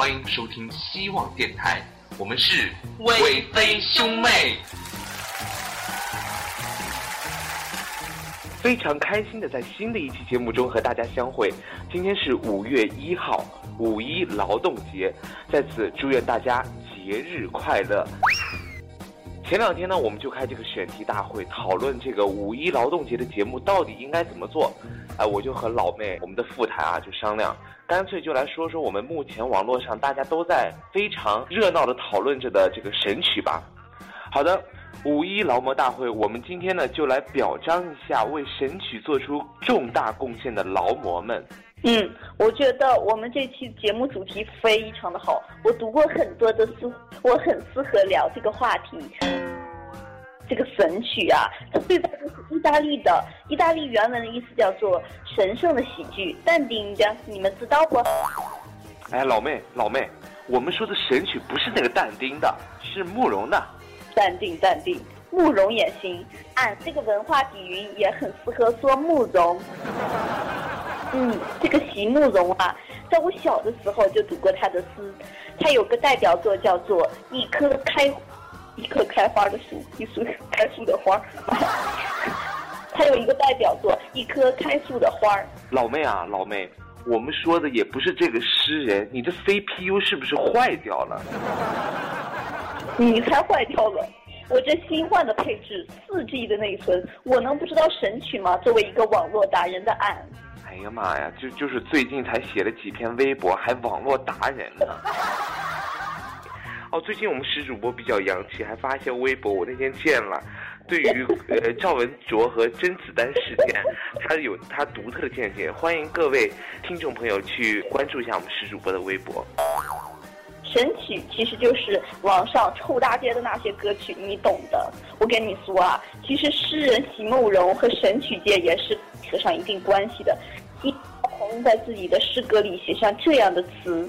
欢迎收听希望电台，我们是微飞兄妹。非常开心的在新的一期节目中和大家相会。今天是五月一号，五一劳动节，在此祝愿大家节日快乐。前两天呢，我们就开这个选题大会，讨论这个五一劳动节的节目到底应该怎么做。哎，我就和老妹，我们的副台啊，就商量，干脆就来说说我们目前网络上大家都在非常热闹的讨论着的这个神曲吧。好的。五一劳模大会，我们今天呢就来表彰一下为神曲做出重大贡献的劳模们。嗯，我觉得我们这期节目主题非常的好，我读过很多的书，我很适合聊这个话题。这个神曲啊，它最早就是意大利的，意大利原文的意思叫做神圣的喜剧，但丁的，你们知道不？哎，老妹，老妹，我们说的神曲不是那个但丁的，是慕容的。淡定淡定，慕容也行。俺这个文化底蕴也很适合说慕容。嗯，这个席慕容啊，在我小的时候就读过他的诗。他有个代表作叫做《一棵开一棵开花的树》，一树开树的花。他有一个代表作《一棵开树的花》。老妹啊，老妹，我们说的也不是这个诗人，你的 CPU 是不是坏掉了？你才坏掉了！我这新换的配置，四 G 的内存，我能不知道神曲吗？作为一个网络达人的俺，哎呀妈呀，就就是最近才写了几篇微博，还网络达人呢。哦，最近我们石主播比较洋气，还发一些微博，我那天见了。对于呃赵文卓和甄子丹事件，他有他独特的见解，欢迎各位听众朋友去关注一下我们石主播的微博。神曲其实就是网上臭大街的那些歌曲，你懂的。我跟你说啊，其实诗人席慕容和神曲界也是扯上一定关系的。在自己的诗歌里写上这样的词，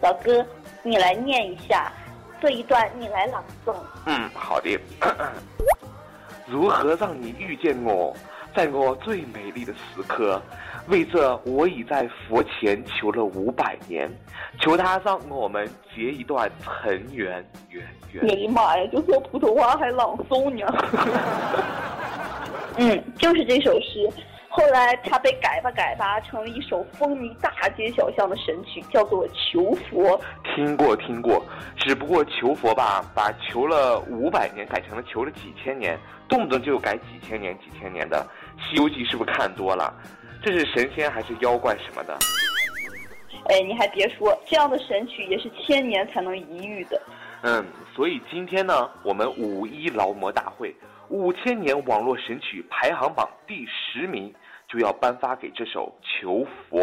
老哥，你来念一下这一段，你来朗诵。嗯，好的。如何让你遇见我，在我最美丽的时刻？为这，我已在佛前求了五百年，求他让我们结一段尘缘缘缘。你的妈呀，就说普通话还朗诵呢。嗯，就是这首诗，后来他被改吧改吧成了一首风靡大街小巷的神曲，叫做《求佛》。听过听过，只不过求佛吧，把求了五百年改成了求了几千年，动不动就改几千年几千年的。《西游记》是不是看多了？这是神仙还是妖怪什么的？哎，你还别说，这样的神曲也是千年才能一遇的。嗯，所以今天呢，我们五一劳模大会五千年网络神曲排行榜第十名就要颁发给这首《求佛》。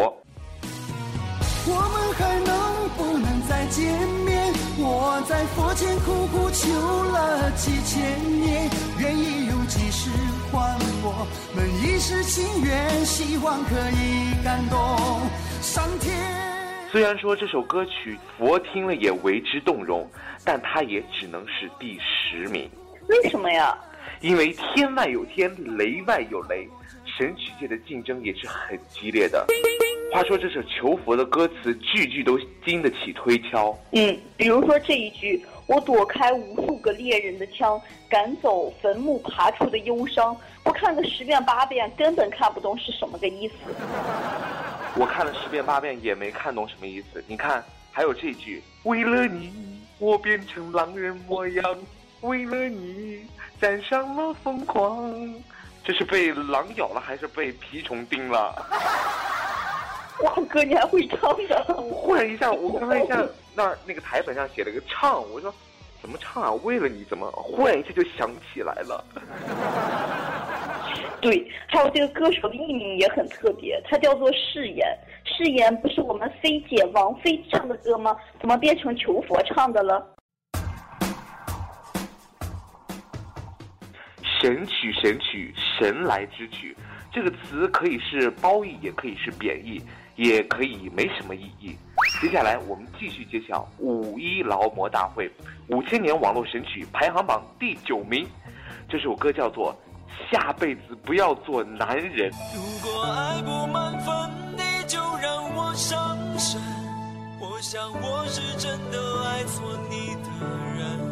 我们还能不能再见面？我在佛前苦苦求了几千年，愿意用几世换我们一世情缘，希望可以感动上天。虽然说这首歌曲佛听了也为之动容，但它也只能是第十名。为什么呀？因为天外有天，雷外有雷，神曲界的竞争也是很激烈的。话说这首求佛的歌词，句句都经得起推敲。嗯，比如说这一句：“我躲开无数个猎人的枪，赶走坟墓爬出的忧伤。”我看个十遍八遍，根本看不懂是什么个意思。我看了十遍八遍也没看懂什么意思。你看，还有这句：“为了你，我变成狼人模样；为了你，染上了疯狂。”这是被狼咬了还是被蜱虫叮了？哇，哥，你还会唱的！忽然一下，我刚才一下那儿那个台本上写了个唱，我说怎么唱啊？为了你怎么？忽然一下就想起来了。对，还有这个歌手的艺名也很特别，他叫做誓言。誓言不是我们菲姐王菲唱的歌吗？怎么变成求佛唱的了？神曲，神曲，神来之曲，这个词可以是褒义，也可以是贬义。也可以没什么意义。接下来我们继续揭晓五一劳模大会五千年网络神曲排行榜第九名，这首歌叫做《下辈子不要做男人》。如果爱不满分，你就让我上山。我想我是真的爱错你的人，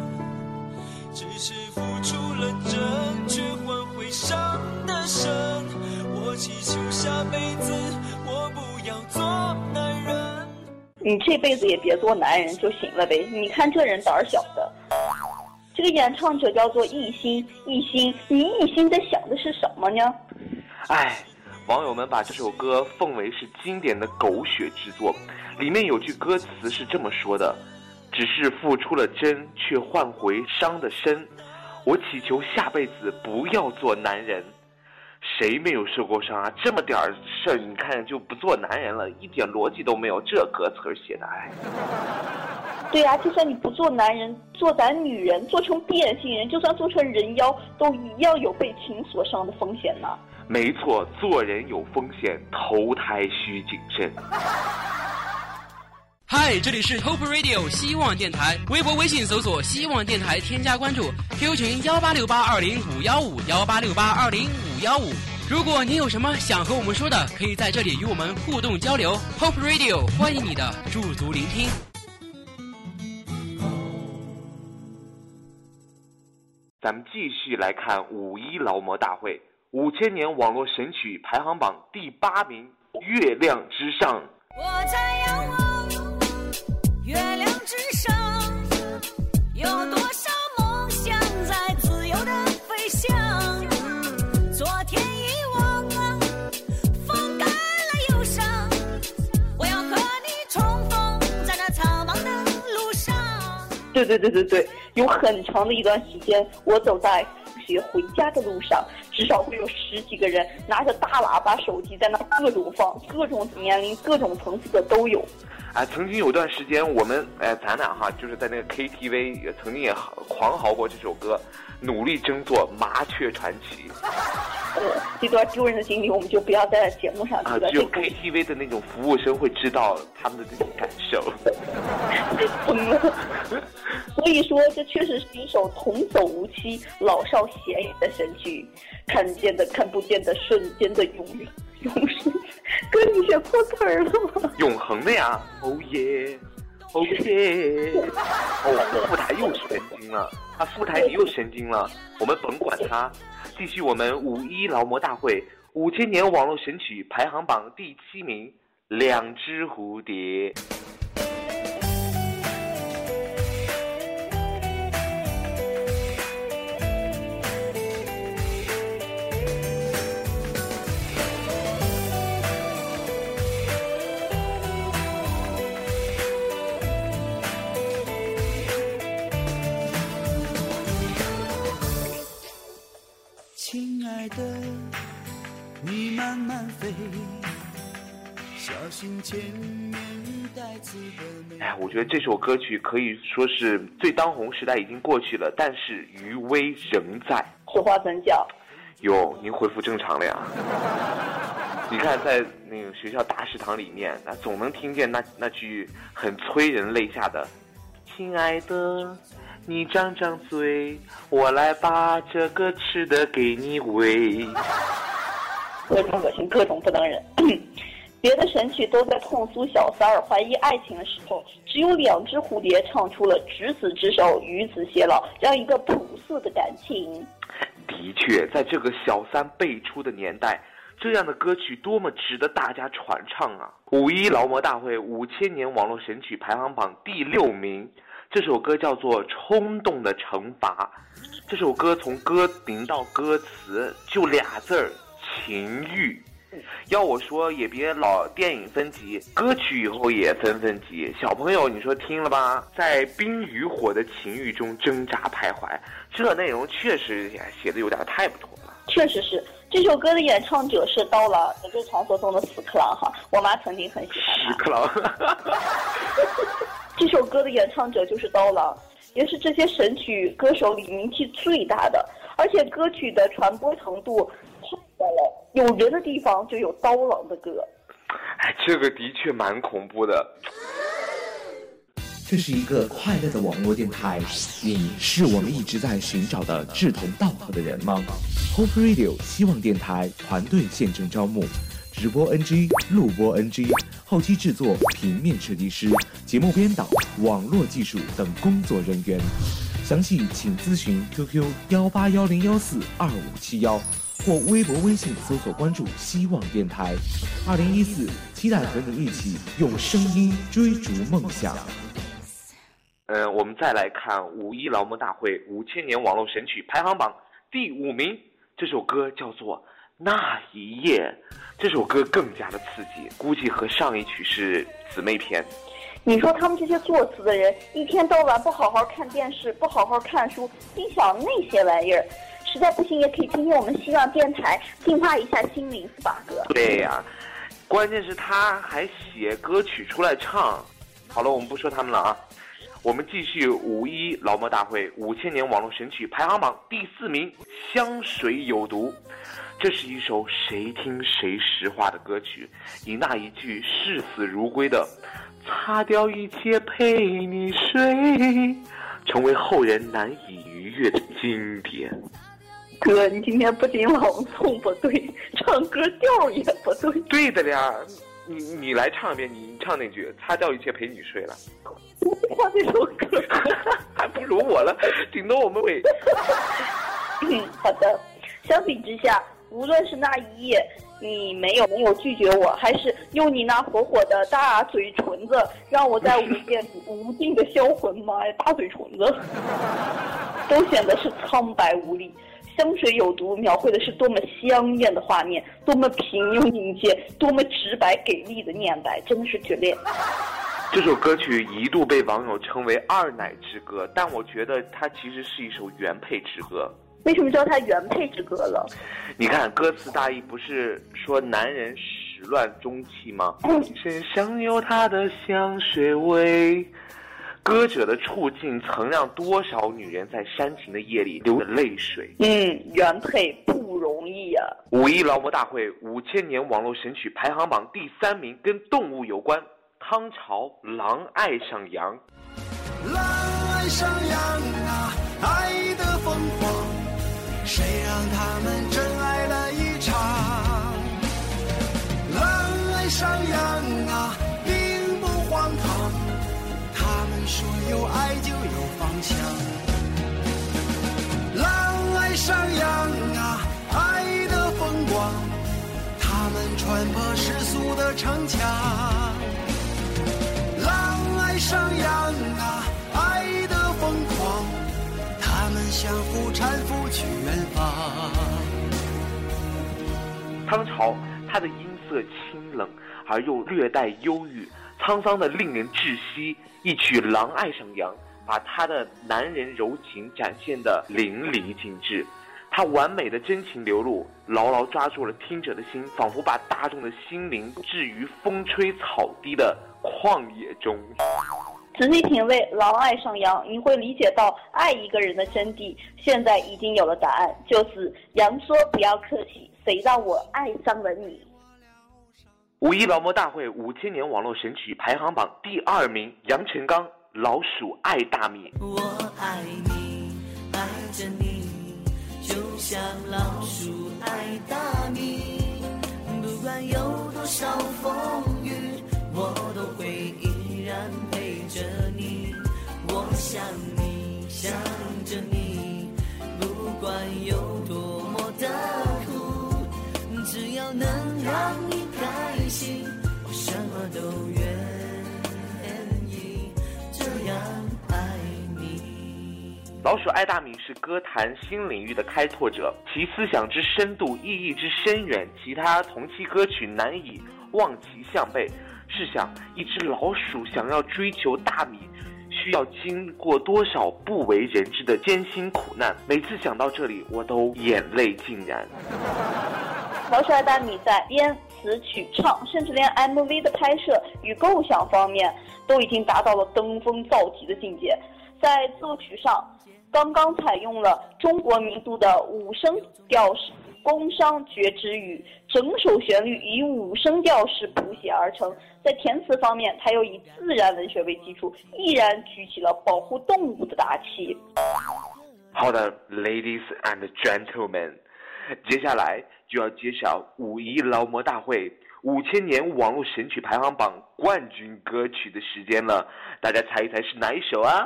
只是付出了真，却换回伤的深。我祈求下辈子我不要做男人。你这辈子也别做男人就行了呗。你看这人胆儿小的。这个演唱者叫做一心，一心，你一心在想的是什么呢？哎，网友们把这首歌奉为是经典的狗血之作，里面有句歌词是这么说的：“只是付出了真，却换回伤的身。我祈求下辈子不要做男人。”谁没有受过伤啊？这么点儿事儿，你看就不做男人了，一点逻辑都没有。这歌词写的，哎。对呀，就算你不做男人，做咱女人，做成变性人，就算做成人妖，都一样有被情所伤的风险呢。没错，做人有风险，投胎需谨慎。嗨，这里是 Hope Radio 希望电台，微博、微信搜索“希望电台”，添加关注，QQ 群幺八六八二零五幺五幺八六八二零五幺五。如果你有什么想和我们说的，可以在这里与我们互动交流。Hope Radio 欢迎你的驻足聆听。咱们继续来看五一劳模大会，五千年网络神曲排行榜第八名，《月亮之上》。我在仰望。月亮之上，有多少梦想在自由的飞翔？昨天遗忘了，风干了忧伤。我要和你重逢在那苍茫的路上。对对对对对，有很长的一段时间，我走在放学回家的路上，至少会有十几个人拿着大喇叭手机在那各种放，各种年龄、各种层次的都有。哎，曾经有段时间，我们哎，咱俩哈，就是在那个 KTV 也曾经也狂嚎过这首歌，努力争做《麻雀传奇》。呃，这段丢人的经历，我们就不要在节目上提了。啊，只有 KTV 的那种服务生会知道他们的这种感受。疯 了。所以说，这确实是一首童叟无欺、老少咸宜的神曲，看见的、看不见的、瞬间的永远，永生。哥，你学错词儿了吗？永恒的呀！哦耶，哦耶！哦，副台又神经了，啊副台你又神经了，我们甭管他，继续我们五一劳模大会五千年网络神曲排行榜第七名，《两只蝴蝶》。你慢慢飞，小心前面带刺的哎，我觉得这首歌曲可以说是最当红时代已经过去了，但是余威仍在。此话怎讲？哟，您恢复正常了呀？你看，在那个学校大食堂里面，那总能听见那那句很催人泪下的“亲爱的”。你张张嘴，我来把这个吃的给你喂。各种恶心，各种不能忍。别的神曲都在痛诉小三儿怀疑爱情的时候，只有两只蝴蝶唱出了执子之手，与子偕老这样一个朴素的感情。的确，在这个小三辈出的年代，这样的歌曲多么值得大家传唱啊！五一劳模大会五千年网络神曲排行榜第六名。这首歌叫做《冲动的惩罚》，这首歌从歌名到歌词就俩字儿情欲。要我说也别老电影分级，歌曲以后也分分级。小朋友，你说听了吧？在冰与火的情欲中挣扎徘徊，这内容确实写的有点太不妥了。确实是，这首歌的演唱者是刀郎，也就是传说中的死克郎哈。我妈曾经很喜欢他。死克郎。这首歌的演唱者就是刀郎，也是这些神曲歌手里名气最大的，而且歌曲的传播程度太高了，有人的地方就有刀郎的歌。哎，这个的确蛮恐怖的。这是一个快乐的网络电台，你是我们一直在寻找的志同道合的人吗？Hope Radio 希望电台团队现正招募。直播 NG、录播 NG、后期制作、平面设计师、节目编导、网络技术等工作人员。详细请咨询 QQ 幺八幺零幺四二五七幺，或微博、微信搜索关注“希望电台”。二零一四，期待和你一起用声音追逐梦想。嗯，我们再来看五一劳模大会五千年网络神曲排行榜第五名，这首歌叫做《那一夜》，这首歌更加的刺激，估计和上一曲是姊妹篇。你说他们这些作词的人，一天到晚不好好看电视，不好好看书，心想那些玩意儿，实在不行也可以听听我们希望电台，净化一下心灵，是吧，哥？对呀、关键是他还写歌曲出来唱。好了，我们不说他们了啊，我们继续五一劳模大会五千年网络神曲排行榜第四名，《香水有毒》。这是一首谁听谁实话的歌曲，以那一句视死如归的“擦掉一切陪你睡”，成为后人难以逾越的经典。哥，你今天不仅朗诵不对，唱歌调也不对。对的呀，你你来唱一遍，你唱那句“擦掉一切陪你睡”了，我不唱这首歌。还不如我了，顶多我们会。嗯，好的。相比之下，无论是那一夜，你没有没有拒绝我，还是用你那火火的大嘴唇子，让我在无间 无尽的销魂，妈呀，大嘴唇子，都显得是苍白无力。香水有毒，描绘的是多么香艳的画面，多么平庸宁静，多么直白给力的念白，真的是绝恋。这首歌曲一度被网友称为“二奶之歌”，但我觉得它其实是一首原配之歌。为什么叫它原配之歌了？你看歌词大意不是说男人始乱终弃吗？身上有他的香水味。歌者的处境曾让多少女人在煽情的夜里流着泪水。嗯，原配不容易啊、五一劳模大会五千年网络神曲排行榜第三名跟动物有关，汤潮《狼爱上羊》。狼爱上羊啊，爱的疯狂，谁让他们真爱了一场？狼爱上羊啊，并不荒唐，他们说有爱就有方向。狼爱上羊啊，爱的风光，他们穿破世俗的城墙。狼爱上羊啊，爱的疯狂，他们相互搀扶去远方。汤潮，他的音色清冷而又略带忧郁，沧桑的令人窒息。一曲《狼爱上羊》，把他的男人柔情展现的淋漓尽致。他完美的真情流露，牢牢抓住了听者的心，仿佛把大众的心灵置于风吹草低的旷野中。仔细品味《狼爱上羊》，你会理解到爱一个人的真谛。现在已经有了答案，就是羊说不要客气，谁让我爱上了你？五一劳模大会五千年网络神曲排行榜第二名，杨臣刚《老鼠爱大米》。我爱你，爱着你，就像老鼠爱大米。不管有多少风雨，我想你，想着你，不管有多么的苦，只要能让你开心，我什么都愿意。这样爱你。老鼠爱大米是歌坛新领域的开拓者，其思想之深度、意义之深远，其他同期歌曲难以望其项背。试想，一只老鼠想要追求大米，需要经过多少不为人知的艰辛苦难？每次想到这里，我都眼泪尽燃。老鼠爱大米在编词曲唱，甚至连 MV 的拍摄与构想方面，都已经达到了登峰造极的境界。在作曲上，刚刚采用了中国民族的五声调式宫商角徵羽，整首旋律以五声调式谱写而成。在填词方面，他又以自然文学为基础，毅然举起了保护动物的大旗。好的，ladies and gentlemen，接下来就要揭晓五一劳模大会五千年网络神曲排行榜冠军歌曲的时间了，大家猜一猜是哪一首啊？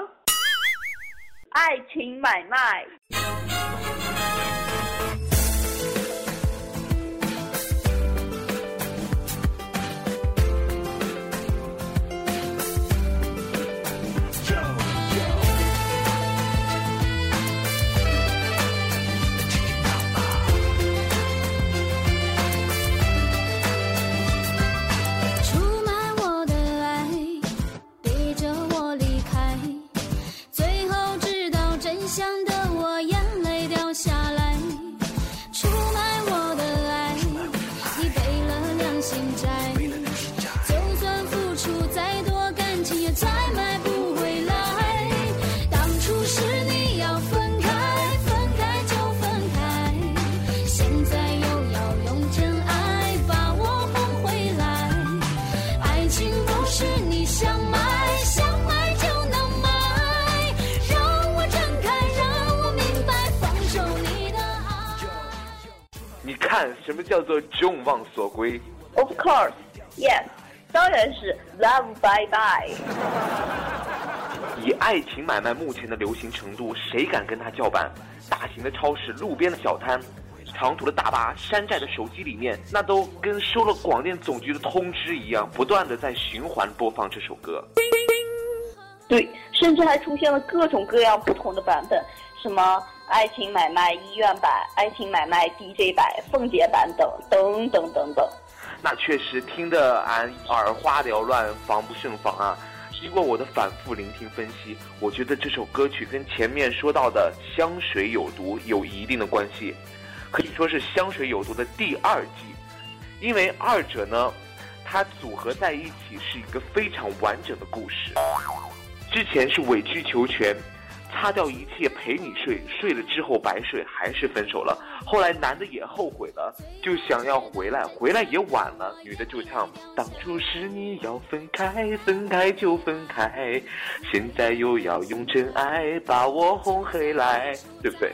爱情买卖。看什么叫做众望所归？Of course, yes，当然是 Love Bye Bye。以爱情买卖目前的流行程度，谁敢跟他叫板？大型的超市、路边的小摊、长途的大巴、山寨的手机里面，那都跟收了广电总局的通知一样，不断的在循环播放这首歌。对，甚至还出现了各种各样不同的版本，什么爱情买卖医院版、爱情买卖 DJ 版、凤姐版等等等等等。那确实听得俺耳花缭乱，防不胜防啊！经过我的反复聆听分析，我觉得这首歌曲跟前面说到的《香水有毒》有一定的关系，可以说是《香水有毒》的第二季，因为二者呢，它组合在一起是一个非常完整的故事。之前是委曲求全，擦掉一切陪你睡，睡了之后白睡，还是分手了。后来男的也后悔了，就想要回来，回来也晚了。女的就唱：当初是你要分开，分开就分开，现在又要用真爱把我哄回来，对不对？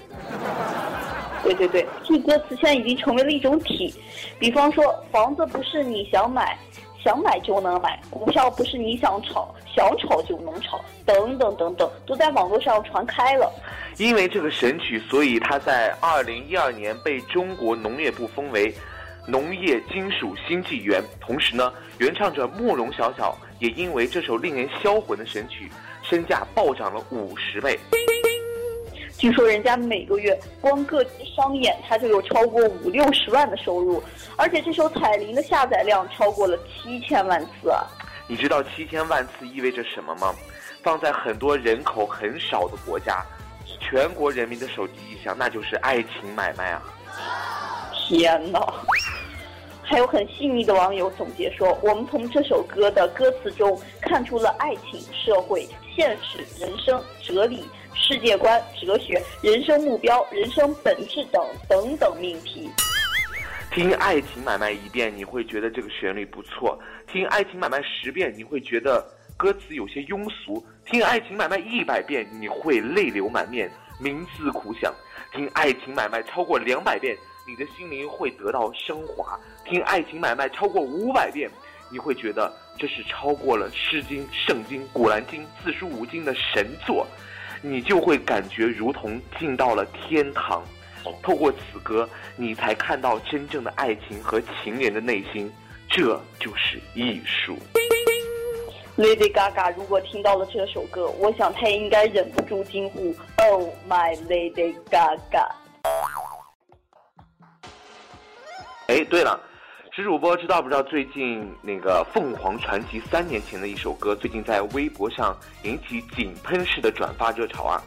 对对对，这歌词现在已经成为了一种体，比方说房子不是你想买，想买就能买；股票不是你想炒，想炒就能炒，等等等等，都在网络上传开了。因为这个神曲，所以它在二零一二年被中国农业部封为农业金属新纪元。同时呢，原唱者慕容晓晓也因为这首令人销魂的神曲，身价暴涨了五十倍。据说人家每个月光各地商演，他就有超过五六十万的收入，而且这首《彩铃》的下载量超过了七千万次啊！你知道七千万次意味着什么吗？放在很多人口很少的国家，全国人民的手机一响，那就是爱情买卖啊！天哪！还有很细腻的网友总结说，我们从这首歌的歌词中看出了爱情、社会、现实、人生、哲理、世界观、哲学、人生目标、人生本质等等等命题。听《爱情买卖》一遍，你会觉得这个旋律不错；听《爱情买卖》十遍，你会觉得歌词有些庸俗；听《爱情买卖》一百遍，你会泪流满面，冥思苦想；听《爱情买卖》超过两百遍，你的心灵会得到升华；听《爱情买卖》超过五百遍，你会觉得这是超过了《诗经》《圣经》《古兰经》四书五经的神作，你就会感觉如同进到了天堂。透过此歌，你才看到真正的爱情和情人的内心，这就是艺术。Lady Gaga 如果听到了这首歌，我想她应该忍不住惊呼：“Oh my Lady Gaga！” 哎，对了，石主播知道不知道最近那个凤凰传奇三年前的一首歌，最近在微博上引起井喷式的转发热潮啊？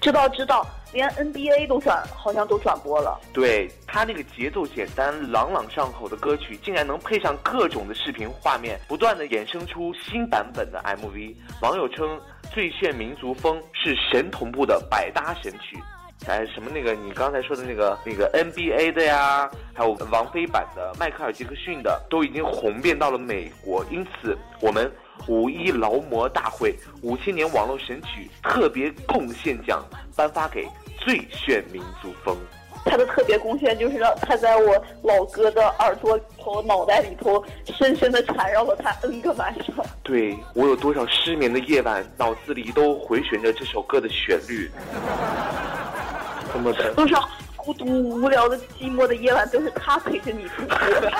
知道知道，连 NBA 都转，好像都转播了。对他那个节奏简单、朗朗上口的歌曲，竟然能配上各种的视频画面，不断的衍生出新版本的 MV。网友称《最炫民族风》是神同步的百搭神曲。哎，什么那个你刚才说的那个那个 NBA 的呀，还有王菲版的、迈克尔杰克逊的，都已经红遍到了美国。因此，我们五一劳模大会五千年网络神曲特别贡献奖颁发给最炫民族风。他的特别贡献就是让他在我老哥的耳朵里头、脑袋里头深深的缠绕了他 N 个晚上。对我有多少失眠的夜晚，脑子里都回旋着这首歌的旋律。么的，多少孤独、无聊的、寂寞的夜晚，都是他陪着你度过。的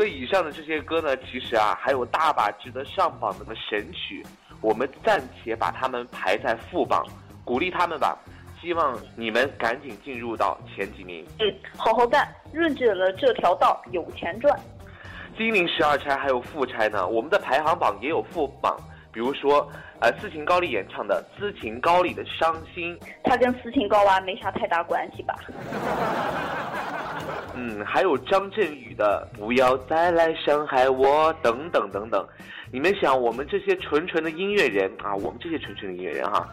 了以上的这些歌呢，其实啊还有大把值得上榜的神曲，我们暂且把它们排在副榜，鼓励他们吧。希望你们赶紧进入到前几名。嗯，好好干，润着了这条道，有钱赚。金陵十二钗还有副钗呢，我们的排行榜也有副榜，比如说，呃，斯琴高丽演唱的《斯琴高丽的伤心》，他跟斯琴高娃没啥太大关系吧？嗯，还有张振宇的《不要再来伤害我》等等等等。你们想，我们这些纯纯的音乐人啊，我们这些纯纯的音乐人哈、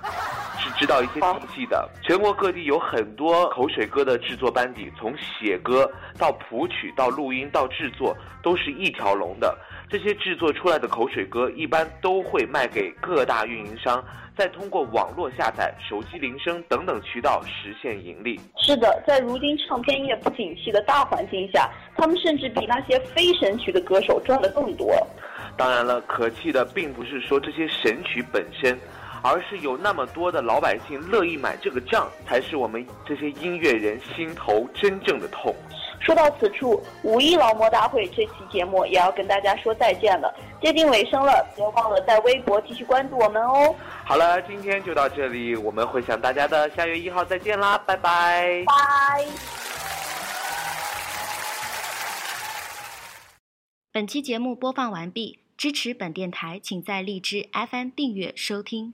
是知道一些底细的。全国各地有很多口水歌的制作班底，从写歌到谱曲到录音到制作，都是一条龙的。这些制作出来的口水歌，一般都会卖给各大运营商，再通过网络下载、手机铃声等等渠道实现盈利。是的，在如今唱片业不景气的大环境下，他们甚至比那些非神曲的歌手赚的更多。当然了，可气的并不是说这些神曲本身，而是有那么多的老百姓乐意买这个账，才是我们这些音乐人心头真正的痛。说到此处，五一劳模大会这期节目也要跟大家说再见了，接近尾声了，别忘了在微博继续关注我们哦。好了，今天就到这里，我们会想大家的，下月一号再见啦，拜拜。拜。本期节目播放完毕，支持本电台，请在荔枝 FM 订阅收听。